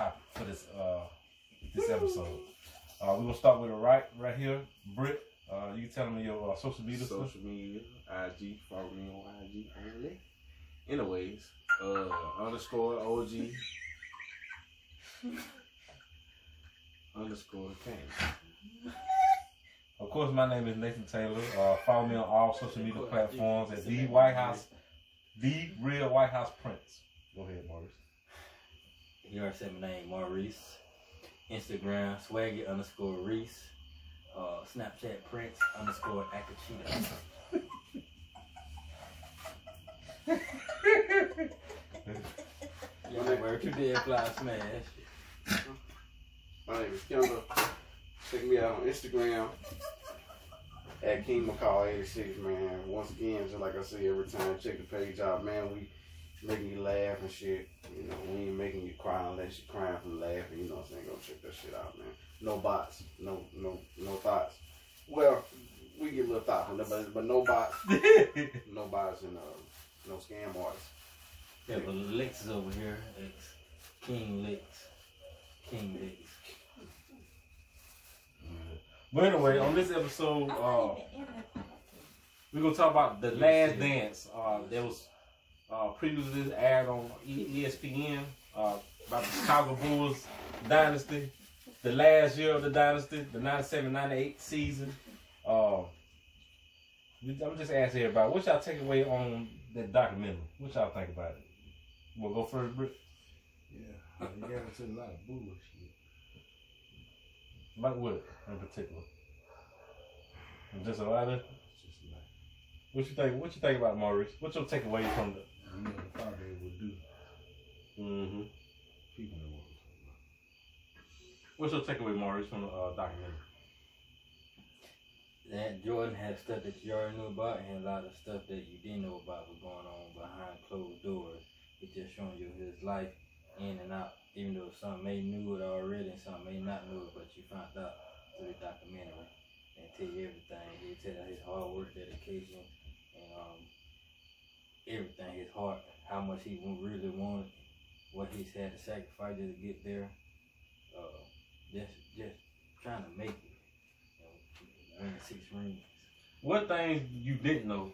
then we're gonna give the topic for this uh this episode. Uh, we're gonna start with it right right here, Britt. Uh, you telling me your uh, social media stuff? Social media, IG, follow me on IG only. Anyways, uh, underscore OG underscore Kane. Of course, my name is Nathan Taylor. Uh, follow me on all social media platforms at the White House, the real White House Prince. Go ahead, Maurice. You already said my name, Maurice. Instagram, swaggy underscore Reese. Uh, Snapchat, Prince underscore Akachita. Yeah, where you did fly smash. My name is Kendall. Check me out on Instagram at King McCall 86, man. Once again, just like I say every time, check the page out, man. We making you laugh and shit. You know, we ain't making you cry unless you're crying from laughing. You know what I'm saying? Go check that shit out, man. No bots, no no no thoughts. Well, we get a little thoughts, but but no bots, no bots, and uh, no scam artists. Yeah, but Licks is over here. It's King Licks. King Licks. But anyway, on this episode, uh, we're gonna talk about the Last Dance. Uh, that was uh, previously aired on ESPN uh, about the Chicago Bulls dynasty, the last year of the dynasty, the 97-98 season. Uh, I'm just asking everybody, what y'all take away on that documentary? What y'all think about it? We'll go first, Britt. Yeah, you got into a lot of bullshit. About what in particular? Just a lot of. It's just like, What you think? What you think about Maurice? What's your takeaway from the? You never thought they would do. Mm-hmm. People know what What's your takeaway, Maurice, from the uh, documentary? That Jordan had stuff that you already knew about and a lot of stuff that you didn't know about was going on behind closed doors. It just showing you his life in and out, even though some may knew it already and some may not know it, but you found out through the documentary and tell you everything. He tell you his hard work, dedication, and um, everything, his heart, how much he really wanted, what he's had to sacrifice to get there. Uh, just, just trying to make it. You know, win six rings. What things you didn't know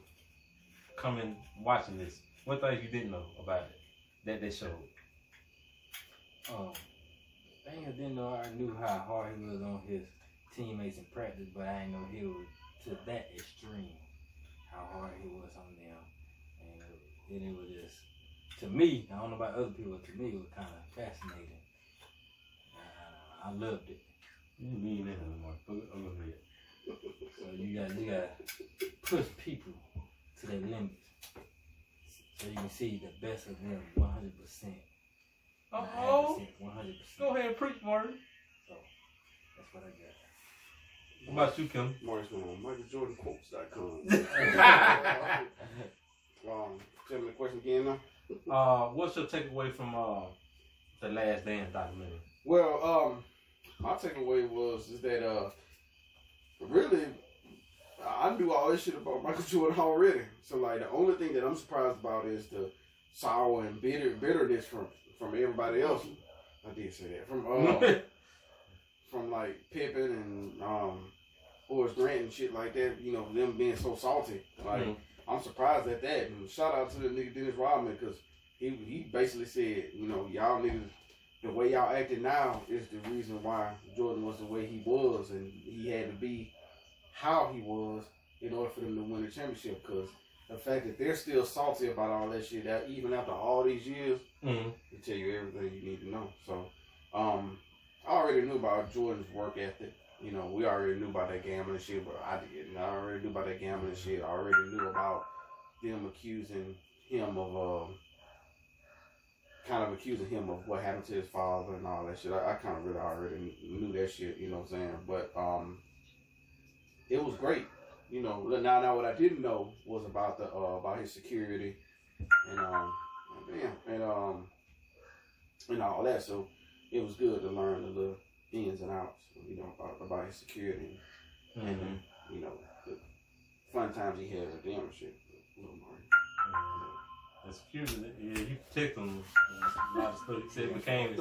coming watching this? What things you didn't know about it that they showed? Um, thing I didn't know, I knew how hard he was on his teammates in practice, but I didn't know he was to that extreme. How hard he was on them, and it, was just to me. I don't know about other people. But to me, it was kind of fascinating. Uh, I loved it. You mean that anymore? Go, go ahead. So you got you got to push people to their limits, so you can see the best of them, one hundred percent. Oh, one hundred percent. go ahead, preach, Maurice. So that's what I got. What about you, Kim? Martin's going on MichaelJordanQuotes.com. um, tell me the question again now. Uh, what's your takeaway from uh the Last Dance documentary? Well, um, my takeaway was is that uh, really, I knew all this shit about Michael Jordan already. So like, the only thing that I'm surprised about is the sour and bitter bitterness from from everybody else. I did say that from uh, from like Pippen and um, Horace Grant and shit like that. You know, them being so salty. Like, Mhm. I'm surprised at that. And shout out to the nigga Dennis Rodman because he he basically said, you know, y'all niggas the way y'all acting now is the reason why Jordan was the way he was, and he had to be how he was in order for them to win the championship. Because the fact that they're still salty about all that shit, that even after all these years, Mm-hmm. it tell you everything you need to know. So, um, I already knew about Jordan's work ethic. You know, we already knew about that gambling shit, but I didn't. I already knew about that gambling shit. I already knew about them accusing him of, um, kind of accusing him of what happened to his father and all that shit. I, I kind of really already knew that shit. You know what I'm saying? But um, it was great. You know, now now what I didn't know was about the uh, about his security and um, and, and um, and all that. So it was good to learn the little ins and outs, you know, about, about his security Mm-hmm. and you know the fun times he had with them and shit. Little Marty. Yeah, he protected him. A lot of stuff. He said he became.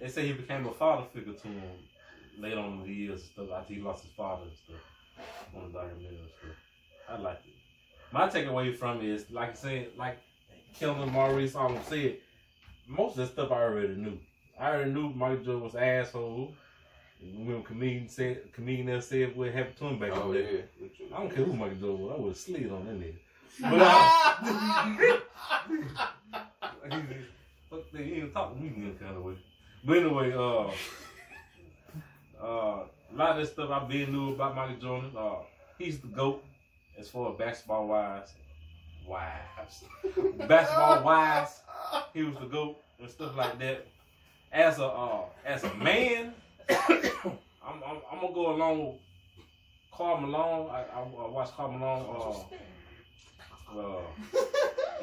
They say he became a father figure to him later on in the years and stuff. After he lost his father and stuff on the documentary and stuff. I like it. My takeaway from it is, like I said, like Kelvin Maurice all said, most of the stuff I already knew. I already knew Michael Jordan was an asshole. When comedian said, comedian else said what happened to him back Oh in the day. yeah. I don't care who Michael Jordan was. I would have slid on that nigga. But uh, fuck that, he ain't talk to me in that kind of way. But anyway, uh, uh, a lot of this stuff I've been knew about Michael Jordan. Uh, he's the goat as far as basketball wise. Wise, basketball wise, he was the goat and stuff like that. As a uh, as a man, I'm, I'm I'm gonna go along with Karl Malone. I, I, I watched Karl Malone uh, uh,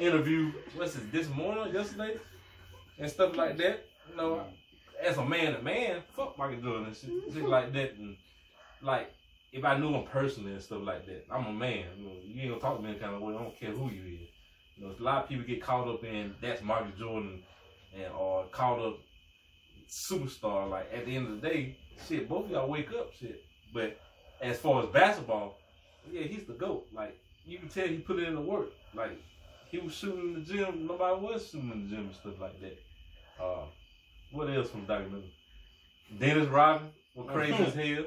interview. What's it? This morning, yesterday, and stuff like that. You know, as a man to man, fuck Michael Jordan and shit, shit like that. And like, if I knew him personally and stuff like that, I'm a man. You, know, you ain't gonna talk to me any kind of way. I don't care who you is. You know, a lot of people get caught up in that's Michael Jordan, and or caught up superstar. Like at the end of the day, shit, both of y'all wake up, shit. But as far as basketball, yeah, he's the goat. Like you can tell he put it in the work. Like he was shooting in the gym, nobody was shooting in the gym and stuff like that. Uh, what else from documentary? Dennis Rodman was crazy as hell.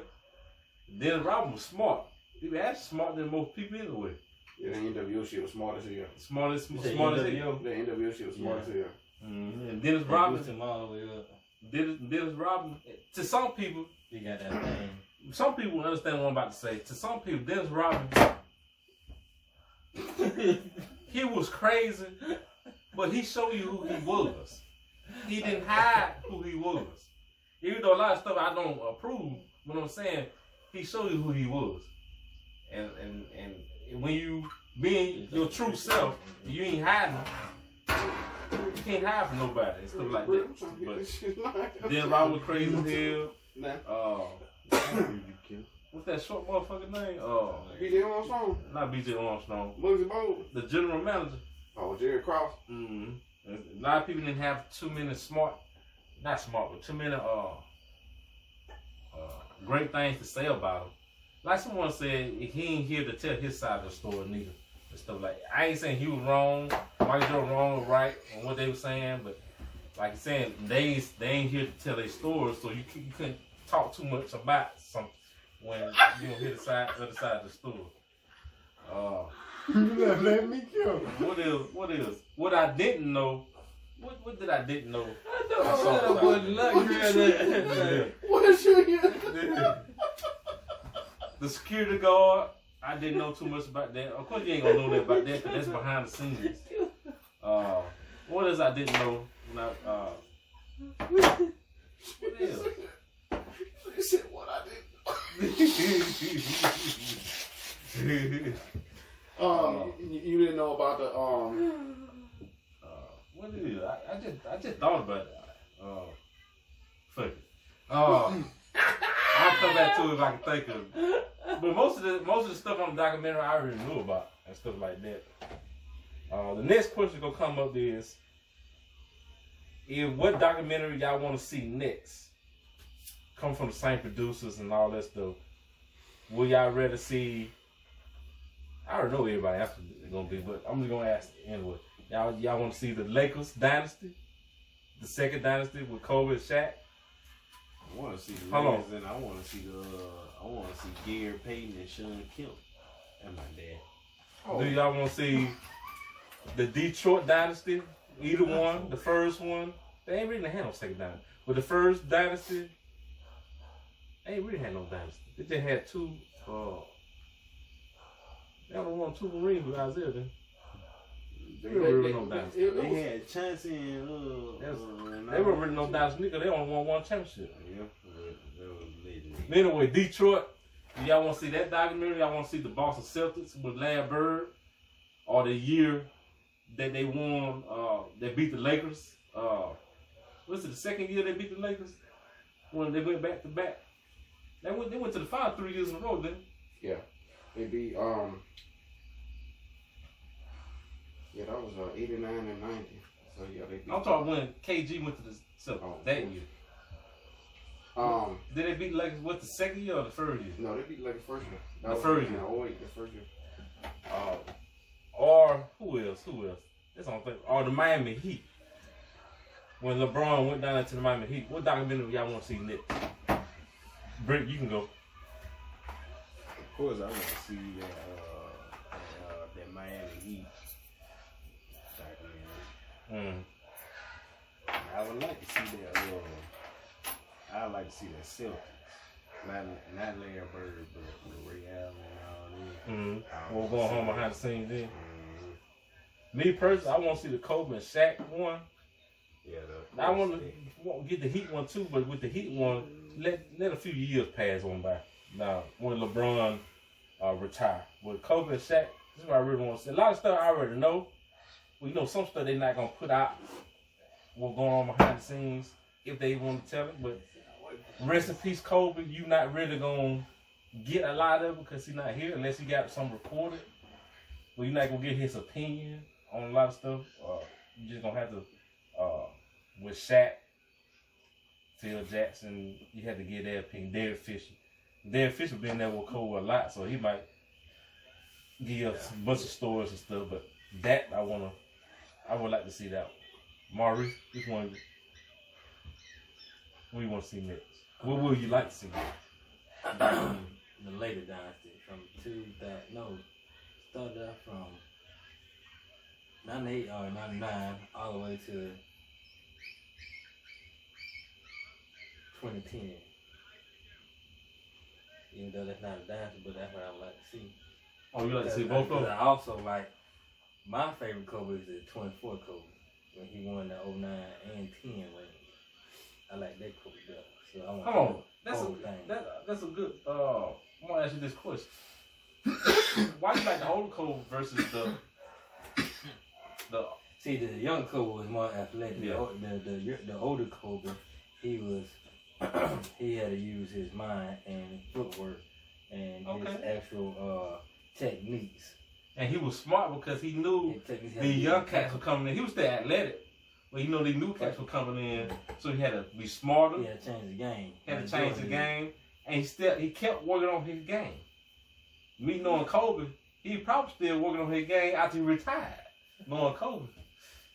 Dennis Rodman was smart. He was actually smarter than most people anyway. Yeah, the NWO shit was smart as hell. Smartest, You said smart as hell. NWO? The NWO shit was smart as hell. Mhm. And Dennis They Rodman, all the way up. Dennis, Dennis Rodman, to some people, He got that thing. some people understand what I'm about to say. To some people, Dennis Rodman, he was crazy, but he showed you who he was. He didn't hide who he was. Even though a lot of stuff I don't approve, what I'm saying, he showed you who he was. And and and when you being your true self, you ain't hiding. You can't hide from nobody and stuff like that. But then Robert was crazy. Nah. Uh, what's that short motherfucker name? Uh, BJ Armstrong, not BJ Armstrong. Muggsy Bogues, The general manager. oh Jerry Krause. Mm-hmm. A lot of people didn't have too many smart, not smart, but too many uh, uh great things to say about him. Like someone said, he ain't here to tell his side of the story neither. And stuff like I ain't saying he was wrong, Michael Jordan wrong or right on what they were saying, but like I said, they they ain't here to tell their story, so you, you couldn't talk too much about when you don't hear the side, the other side of the story. Uh, Let me go. what is what is what I didn't know? What what did I didn't know? I know I I saw said I wasn't that. What you the security guard, I didn't know too much about that. Of course, you ain't gonna know that about that because that's behind the scenes. Uh, what else I didn't know? Not, uh, what else? You said what I did. Um, you, you didn't know about the um. uh, what is it? I, I just I just thought about it. Uh, fuck it. Uh, I'll come back to it if I can think of it. But most of the most of the stuff on the documentary I already knew about and stuff like that. Uh, the next question gonna come up is, if what documentary y'all want to see next come from the same producers and all that stuff, will y'all rather see? I don't know everybody else is gonna be, but I'm just gonna ask anyway. Y'all y'all want to see the Lakers dynasty, the second dynasty with Kobe and Shaq? I want to see the Hold on. Lakers and I want to see the. Uh, I want to see Gary Payton and Shawn Kemp. And my dad. Oh, Do y'all want to see the Detroit dynasty? Either one, the first one. They ain't really had no second dynasty, but the first dynasty, they ain't really had no dynasty. They just had two. Uh, they only won two rings with Isiah. Then. They, They were no dynasty. it- it They had Chauncey and uh. That's- uh, They weren't really no dynasty nigga. They only won one championship. Yeah, that was legendary. Anyway, Detroit. Y'all want to see that documentary? Y'all want to see the Boston Celtics with Larry Bird, or the year that they won? Uh, they beat the Lakers. Uh, what's it? The second year they beat the Lakers when they went back to back. They went. They went to the final three years in a row. Then It'd be um. Yeah, that was uh, 89 and 90. So yeah, they beat I'm talking when KG went to the so Oh, that year. Um, Did they beat Lakers with the second year or the first year? no, they beat like the first year. That The first year. 08, the first year. Uh, or who else? Who else? That's on thing. Or the Miami Heat. When LeBron went down to the Miami Heat, what documentary y'all want to see next? Brick, you can go. Of course, I want to see that uh, that, uh, that Miami Heat documentary. Mm. I would like to see that. Uh, I would like to see that Celtics, not not Larry Bird, but with Ray Allen and all them. Mm. We're going home behind the scenes then. Mhm. Me personally, I want to see the Kobe and Shaq one. Yeah, the, I want to get the Heat one too, but with the Heat one, let let a few years pass on by. Now, when LeBron uh, retire, with Kobe and Shaq, this is what I really want to see. A lot of stuff I already know. Well, you know, some stuff they're not gonna put out. What's going on behind the scenes if they want to tell it. But rest in peace, Kobe. You not really gonna get a lot of it because he's not here unless he got some recorded. Well, you're not gonna get his opinion on a lot of stuff. Uh, you just gonna have to. Uh, with Shaq, Phil Jackson, you had to get their opinion. Derek Fisher. Derek Fisher been there with Cole a lot, so he might give us a bunch of stories and stuff. But that I wanna, I would like to see that. Maurice, which one? You want to see next? What would you like to see? the later dynasty from two that no started out from 98 or 99 all the way to 2010. Even though that's not a dynasty, but that's what I would like to see. Oh, you like to see both of them? I also like my favorite Kobe is the 24 Kobe when he won the 09 and 10 ring. I like that Kobe better. So I want Come on, that's a that, that's a good. Uh, I want to ask you this question: Why do you like the old Cole versus the the? See, the young Kobe was more athletic. Yeah. The, the, the the older Kobe, he was he had to use his mind and footwork and his actual uh, techniques. And he was smart because he knew His techniques had the young cats were coming in. He was still athletic, but you know the new cats were coming in, so he had to be smarter. He had to change the game. He had to change the game, and he still he kept working on his game. Me knowing Kobe, he probably still working on his game after he retired. Knowing Kobe,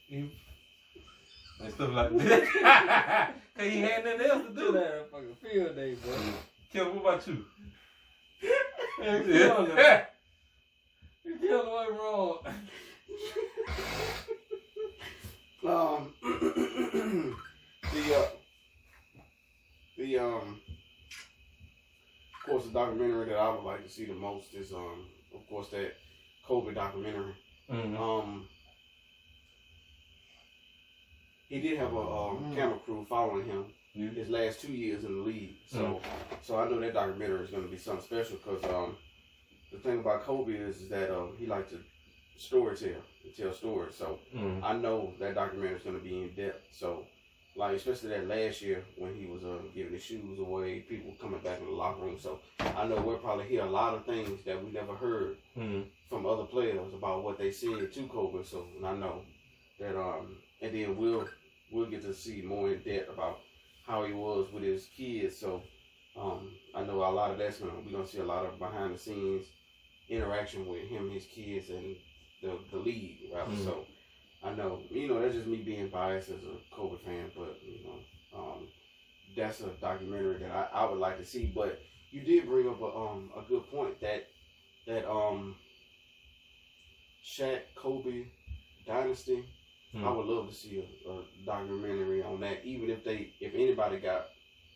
he, and stuff like that. Cause he had nothing else to Do that fucking field day, bro. Kevin, what about you? killing him. You killed away wrong. Um, the uh, the um, of course, the documentary that I would like to see the most is um, of course, that Kobe documentary. Mhm. Um, he did have a um, camera crew following him Yeah. his last two years in the league. So, so I know that documentary is going to be something special because um, the thing about Kobe is, is that um, he liked to story tell, tell stories. So Mhm. I know that documentary is going to be in depth. So, like especially that last year when he was uh, giving his shoes away, people coming back in the locker room. So I know we'll probably hear a lot of things that we never heard Mhm. from other players about what they said to Kobe. So and I know that um, and then we'll we'll get to see more in depth about how he was with his kids. So um, I know a lot of that's gonna we're gonna see a lot of behind the scenes interaction with him, his kids, and the the league. Rather. Mhm. So I know you know that's just me being biased as a Kobe fan, but you know um, that's a documentary that I, I would like to see. But you did bring up a um a good point that that um Shaq Kobe dynasty. Hmm. I would love to see a, a documentary on that, even if they if anybody got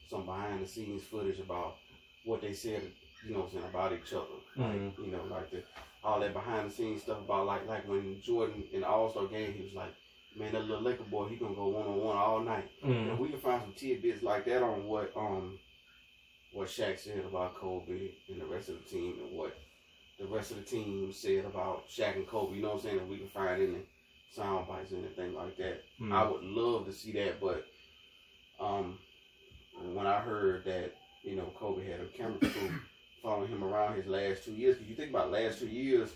some behind the scenes footage about what they said, you know, what I'm saying about each other. Mhm. You know, like the all that behind the scenes stuff about like like when Jordan in the All Star game, he was like, "Man, that little Laker boy, he gonna go one on one all night." Mhm. If we can find some tidbits like that on what um what Shaq said about Kobe and the rest of the team and what the rest of the team said about Shaq and Kobe, you know what I'm saying? If we can find any sound bites or anything like that. Mhm. I would love to see that, but um when I heard that, you know, Kobe had a camera crew following him around his last two years, because you think about last two years,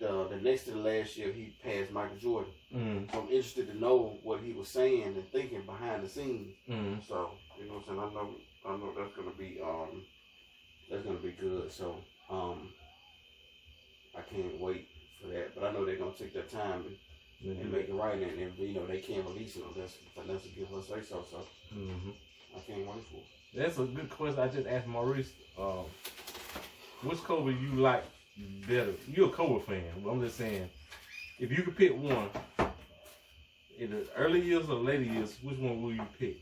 the the next to the last year he passed Michael Jordan. Mm, So I'm interested to know what he was saying and thinking behind the scenes. mm. So you know what I'm saying. I know I know that's gonna be um that's gonna be good. So um I can't wait for that. But I know they're gonna take their time and, and make it right and, and you know they can't release it unless unless gives us say so. So hmm I can't wait for it. That's a good question. I just asked Maurice. Um, which Kobe you like better? You're a Kobe fan. But I'm just saying, if you could pick one in the early years or later years, which one will you pick?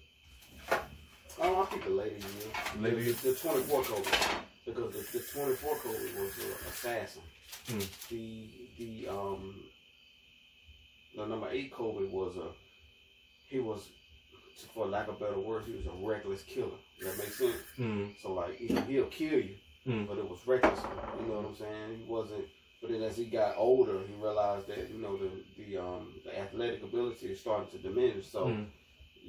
Oh, I think the lady years. Later the, years. the 24 Kobe. Because the, the 24 Kobe was an assassin. Hmm. The the um the number eight Kobe was a he was for lack of better words, he was a reckless killer. That make sense? Mm, So like you know, he'll kill you, Mm. but it was reckless. You know what I'm saying? He wasn't. But then as he got older, he realized that you know the the um the athletic ability is starting to diminish. So mm,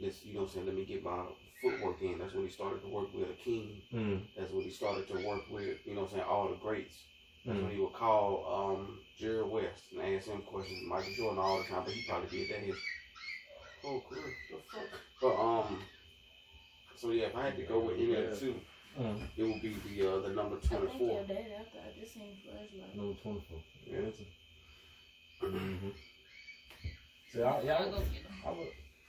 let's you know what I'm saying. Let me get my footwork in. That's when he started to work with Akeem. mm, That's when he started to work with you know what I'm saying all the greats. That's mm. when he would call um Jerry West and ask him questions. Michael Jordan all the time, but he probably did that his oh cool. The fuck? But um so yeah, if I had to go with any of the two, Mm. it would be the uh, the number I twenty think four. your dad after I just seen flashlight. Number 24. Yeah. that's a- Mhm. See, I, yeah, I, would- go. I would,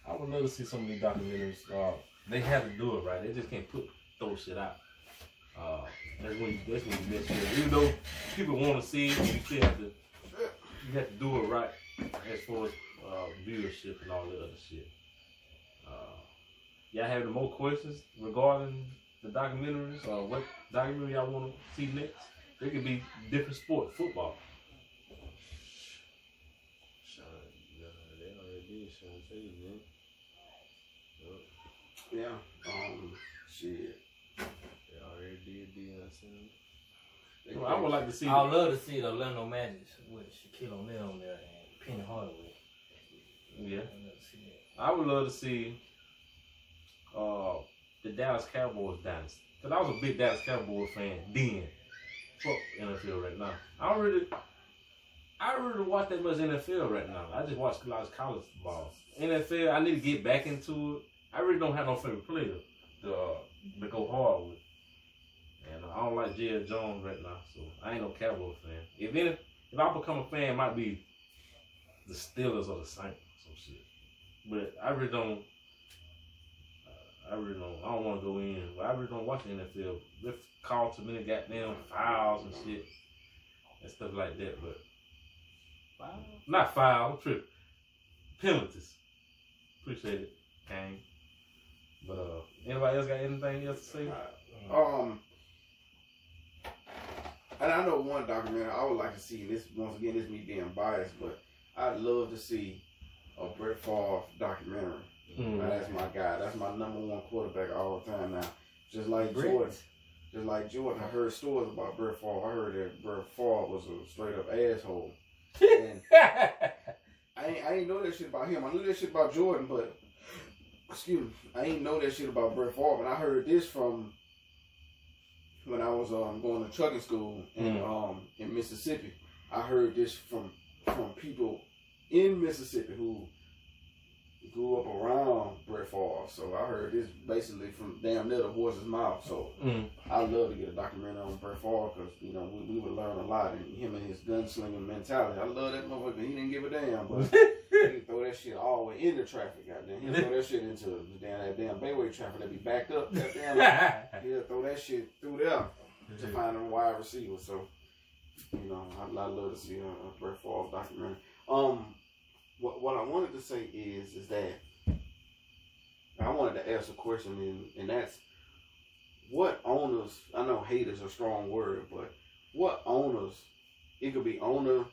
I would love to see some of these documentaries. Uh, they have to do it right. They just can't put throw shit out. Uh, that's when you, that's when you mess with it. Even though people want to see it, you still have to you have to do it right as far as uh, viewership and all that other shit. Uh, y'all have any more questions regarding the documentaries? or what documentary y'all want to see next? It could be different sport, football. Sean, nah, they already did Sean Taylor, man. Yup, Yeah. Um shit. They already did Deion They- Well, I would like to see. I would love to see the Orlando Magic with Shaquille O'Neal on there and Penny Hardaway. Yeah. I'd love to see. I would love to see uh, the Dallas Cowboys dynasty. Cause I was a big Dallas Cowboys fan then. Fuck NFL right now. I don't really, I don't really watch that much NFL right now. I just watch a lot of college ball. NFL, I need to get back into it. I really don't have no favorite player to, uh, to go hard with. And I don't like Jerry Jones right now, so I ain't no Cowboys fan. If any, if I become a fan, might be the Steelers or the Saints or some shit. But I really don't. Uh, I really don't. I don't want to go in. But I really don't watch the NFL. They call too many goddamn fouls and shit and stuff like that. But? Not fouls. I'm. Penalties. Appreciate it, Kane. But uh, anybody else got anything else to say? Um, and I know one documentary I would like to see. This once again, this me being biased, but I'd love to see a Brett Favre documentary. Mm. Now, that's my guy. That's my number one quarterback all the time now. Just like Brett? Jordan. Just like Jordan, I heard stories about Brett Favre. I heard that Brett Favre was a straight up asshole. And I ain't, I ain't know that shit about him. I knew that shit about Jordan, but excuse me, I ain't know that shit about Brett Favre. And I heard this from when I was um, going to trucking school in Mm. um in Mississippi. I heard this from from people in Mississippi who grew up around Brett Favre. So I heard this basically from damn near the horse's mouth. So mm. I'd love to get a documentary on Brett Favre because you know we, we would learn a lot and him and his gunslinging mentality. I love that motherfucker. He didn't give a damn, but he throw that shit all the way into traffic. Goddamn, he'll throw that shit into the damn that damn Bayway traffic that be backed up. Goddamn, he'll throw that shit through there to find them wide receivers. So you know, I'd, I'd love to see a, a Brett Favre documentary. Um, what what I wanted to say is is that I wanted to ask a question, and and that's what owners. I know hate is a strong word, but what owners? It could be owner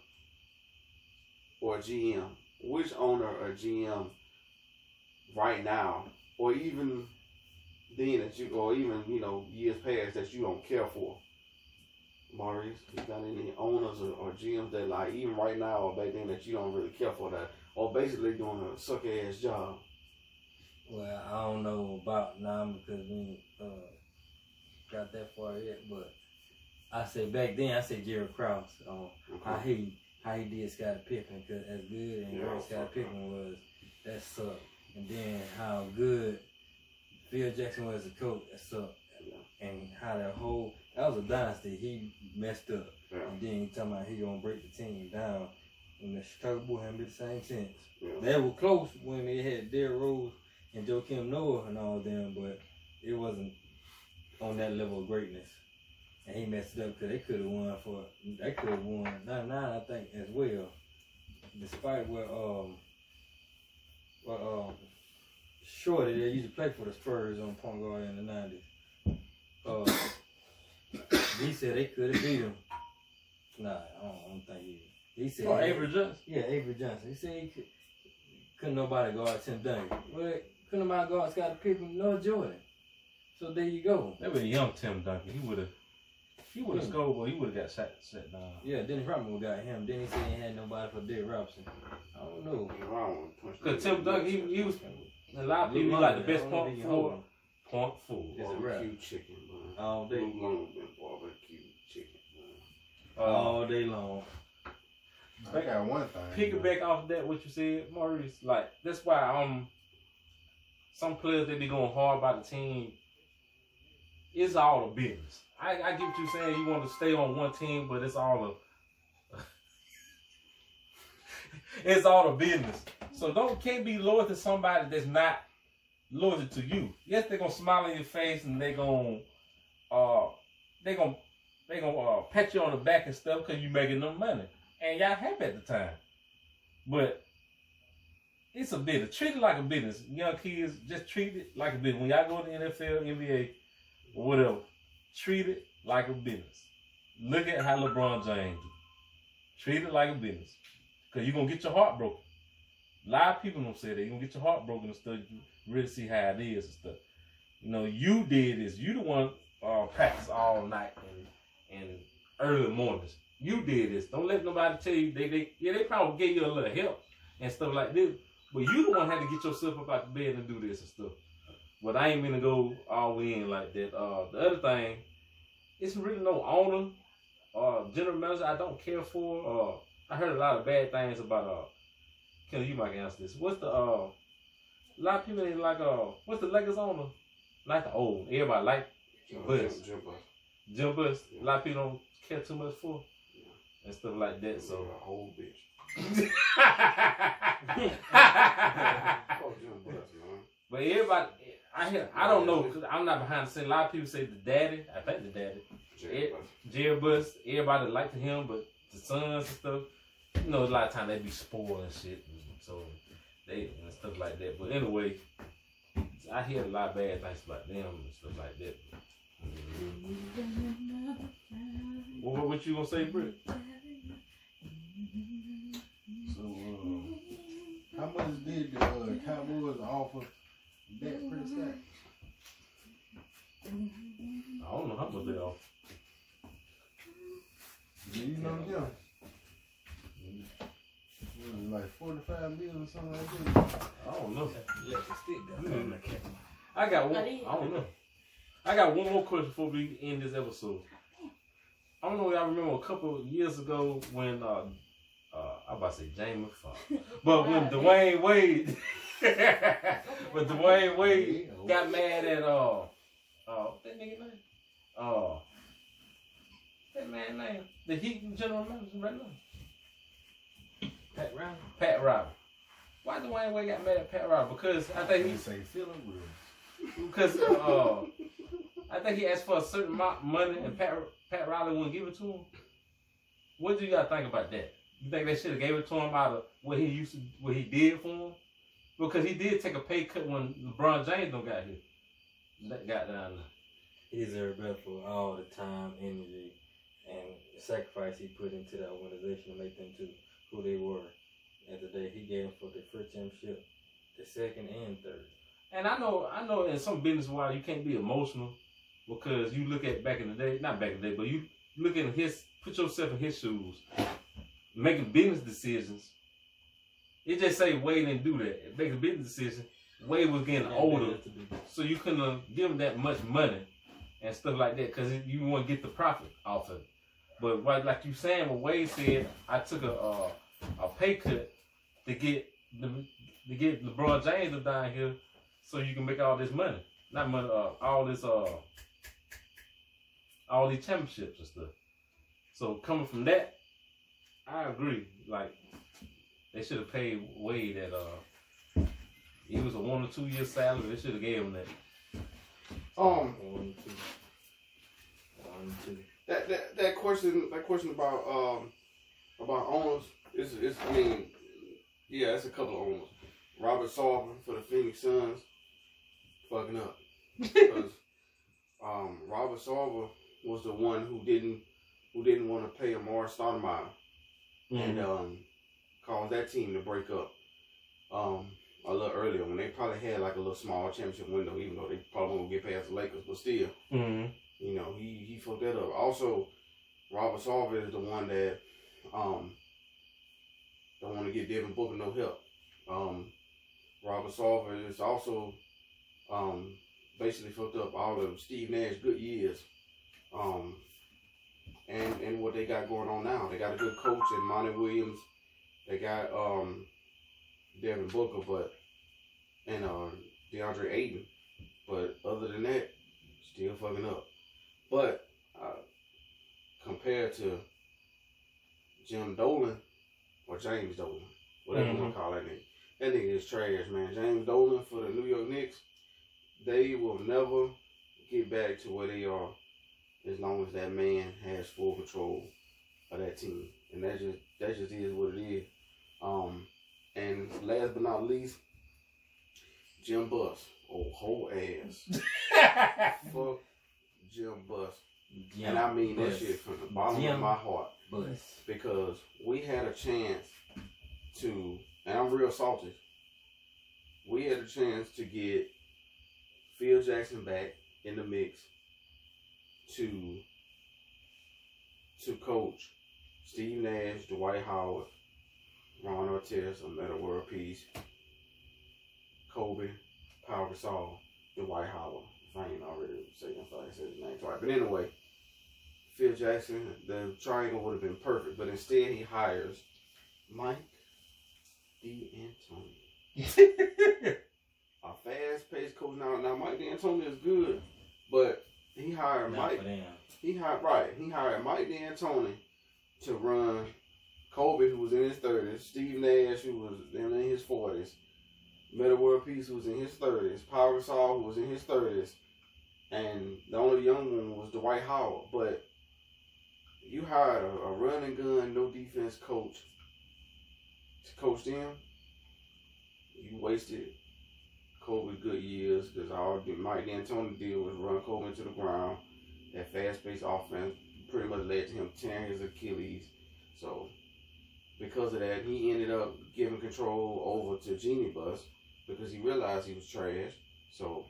or GM. Which owner or GM right now, or even then that you, or even you know years past that you don't care for? Maurice, you got any owners or, or GMs that like even right now or back then that you don't really care for that, or basically doing a suck ass job? Well, I don't know about now because we ain't, uh, got that far yet, but I say back then I say Jerry Krause. Um, I Okay. hear you. How he did Scottie Pippen, cause as good and great Scottie Pippen was, that sucked. And then how good Phil Jackson was as a coach, that sucked. And how that whole that was a dynasty. He messed up. Yeah. And then he talking about he gonna break the team down. And the Chicago Bulls haven't been the same since. Yeah. They were close when they had Derrick Rose and Joakim Noah and all them, but it wasn't on that level of greatness. And he messed it up because they could have won for they could have won 99, I think, as well. Despite what um what um Shorty they used to play for the Spurs on point guard in the nineties. Uh, he said they could have beat him. Nah, I don't, I don't think he. He said Oh, Avery Johnson. yeah, Avery Johnson. He said he could, couldn't nobody guard Tim Duncan. Well, couldn't nobody guard Scottie Pippen nor Jordan. So there you go. That was young Tim Duncan. He would have. He would have Hmm. scored, but he would have got sat, sat down. Yeah, Dennis Rodman got him. Then he said he had nobody for Dick Robinson. I don't know. I don't want to punch Cause Tim Duncan, he, he was a lot of Luke people like the best I don't know point if you hold forward. him Point forward. Is it? Barbecue chicken, man. all day, Long been barbecue chicken, man. All day long. I got one thing. piggyback off that what you said, Maurice. Like that's why um some players they be going hard by the team. It's all a business. I, I get what you're saying. You want to stay on one team, but it's all a it's all a business. So don't can't be loyal to somebody that's not loyal to you. Yes, they're gonna smile in your face and they're gonna uh they gonna they gonna uh, pat you on the back and stuff because you're making them money and y'all happy at the time. But it's a business. Treat it like a business. Young kids, just treat it like a business. When y'all go to the NFL, NBA, whatever, treat it like a business. Look at how LeBron James do. Treat it like a business. Because you're going to get your heart broken. A lot of people don't say that. You're going to get your heart broken and stuff. You really see how it is and stuff. You know, you did this. You the one uh, practice all night and, and early mornings. You did this. Don't let nobody tell you they they yeah they probably gave you a little help and stuff like this. But you the one had to get yourself up out the bed and do this and stuff. But I ain't gonna go all in like that. Uh, the other thing, it's really no owner, uh, general manager I don't care for. Uh, I heard a lot of bad things about uh. Kelly, you might answer this. What's the uh? A lot of people ain't like uh. What's the Lakers owner? Like the old. Everybody like Jim, Buss. Jim, Jim Buss. Jim Buss. A lot of people don't care too much for and stuff like that. So So. a whole bitch. Fuck Jim Buss, man. but everybody, I hear, I don't know, cause I'm not behind the scene. A lot of people say the daddy. I think the daddy, Jim It- Jerry Buss. Everybody liked him, but the sons and stuff, you know, a lot of times they be spoiled and shit, and so they and stuff like that. But anyway, I hear a lot of bad things about them and stuff like that. What, what you gonna say, Britt? So, uh, how much did the uh, Cowboys offer Dak Prescott? I don't know how much they are. Do you know them? Was it like 45 million or something like that? I don't know. Let the stick go. Mm. I got one. I I don't know. I got one more question before we end this episode. I don't know if y'all remember a couple years ago when uh uh I about to say Jamie Foxx. But when Dwyane Wade when Dwyane Wade got mad at uh uh what that nigga name? Uh that man name. The Heat general manager right now. Pat Riley. Pat Riley. Why Dwyane Wade got mad at Pat Riley? Because I think They he's say Philip Rivers. because uh, I think he asked for a certain amount of money and Pat Pat Riley wouldn't give it to him. What do you got to think about that? You think they should have gave it to him out of what he used to, what he did for him? Because he did take a pay cut when LeBron James don't got here. That got down there. He deserved better for all the time, energy, and sacrifice he put into that organization to make them to who they were. And day he gave them for the first championship, the second and third. And I know, I know, in some business wise, you can't be emotional because you look at back in the day, not back in the day, but you look at his, put yourself in his shoes, making business decisions. It just say Wade didn't do that. It makes a business decision, Wade was getting older, so you couldn't uh, give him that much money and stuff like that because you want to get the profit off of it. But right, like you saying, what Wade said, I took a uh, a pay cut to get the to get LeBron James up down here, so you can make all this money. Not money, uh, all this uh, all these championships and stuff. So coming from that, I agree. Like they should have paid Wade that uh, it was a one or two year salary. They should have gave him that. Um, One, two. One, two. that, that that question that question about um about owners is is I mean yeah it's a couple of owners. Robert Sarver for the Phoenix Suns fucking up because um Robert Sarver was the one who didn't who didn't want to pay Amar Stoudemire and um caused that team to break up um a little earlier when they probably had like a little small championship window even though they probably won't get past the Lakers but still Mm-hmm. you know, he he fucked that up. Also, Robert Sarver is the one that um don't want to get Devin Booker no help. Um, Robert Sarver is also um basically fucked up all of Steve Nash good years. Um, and and what they got going on now, they got a good coach in Monty Williams. They got um Devin Booker, but and uh DeAndre Ayton. But other than that, still fucking up. But uh, compared to Jim Dolan or James Dolan, whatever you want to call that nigga, that nigga is trash, man. James Dolan for the New York Knicks, they will never get back to where they are as long as that man has full control of that team, and that just that just is what it is. Um, and last but not least, Jim Buss, oh whole ass, fuck Jim Buss. And I mean that Buss. shit from the bottom of my heart Buss. because we had a chance to, and I'm real salty. We had a chance to get Phil Jackson back in the mix to to coach Steve Nash, Dwight Howard, Ron Artest, a Metta World Peace, Kobe, Pau Gasol, Dwight Howard. If I ain't already saying, if I said his name twice. But anyway, Phil Jackson, the triangle would have been perfect, but instead he hires Mike D'Antoni, a fast-paced coach. Now, now Mike D'Antoni is good, but he hired Not Mike. He hired right. He hired Mike D'Antoni to run Kobe, who was in his thirties, Steve Nash, who was in his forties, Metta World Peace, who was in his thirties, Pau Gasol, who was in his thirties, and the only young one was Dwight Howard. But you hired a, a run and gun, no defense coach to coach them. You wasted Kobe's good years because all Mike D'Antoni did was run Kobe into the ground. That fast-paced offense pretty much led to him tearing his Achilles. So because of that, he ended up giving control over to Jeanie Buss because he realized he was trash. So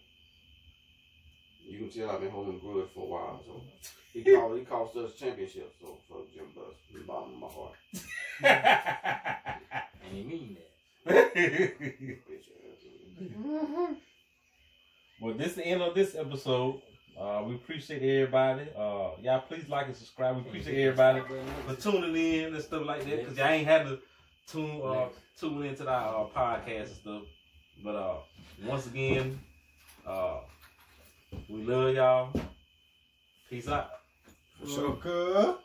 you can tell I've been holding grudge for a while. So he called he cost us championships. So fuck Jim Buss from the bottom of my heart. And he mean that. Bitch mm-hmm. well, this is the end of this episode. Uh, we appreciate everybody. Uh, y'all please like and subscribe. We appreciate everybody for tuning in and stuff like that because y'all ain't had to tune uh, tune into our uh, podcast and stuff. But uh, once again, uh, we love y'all. Peace out. For sure. Sugar.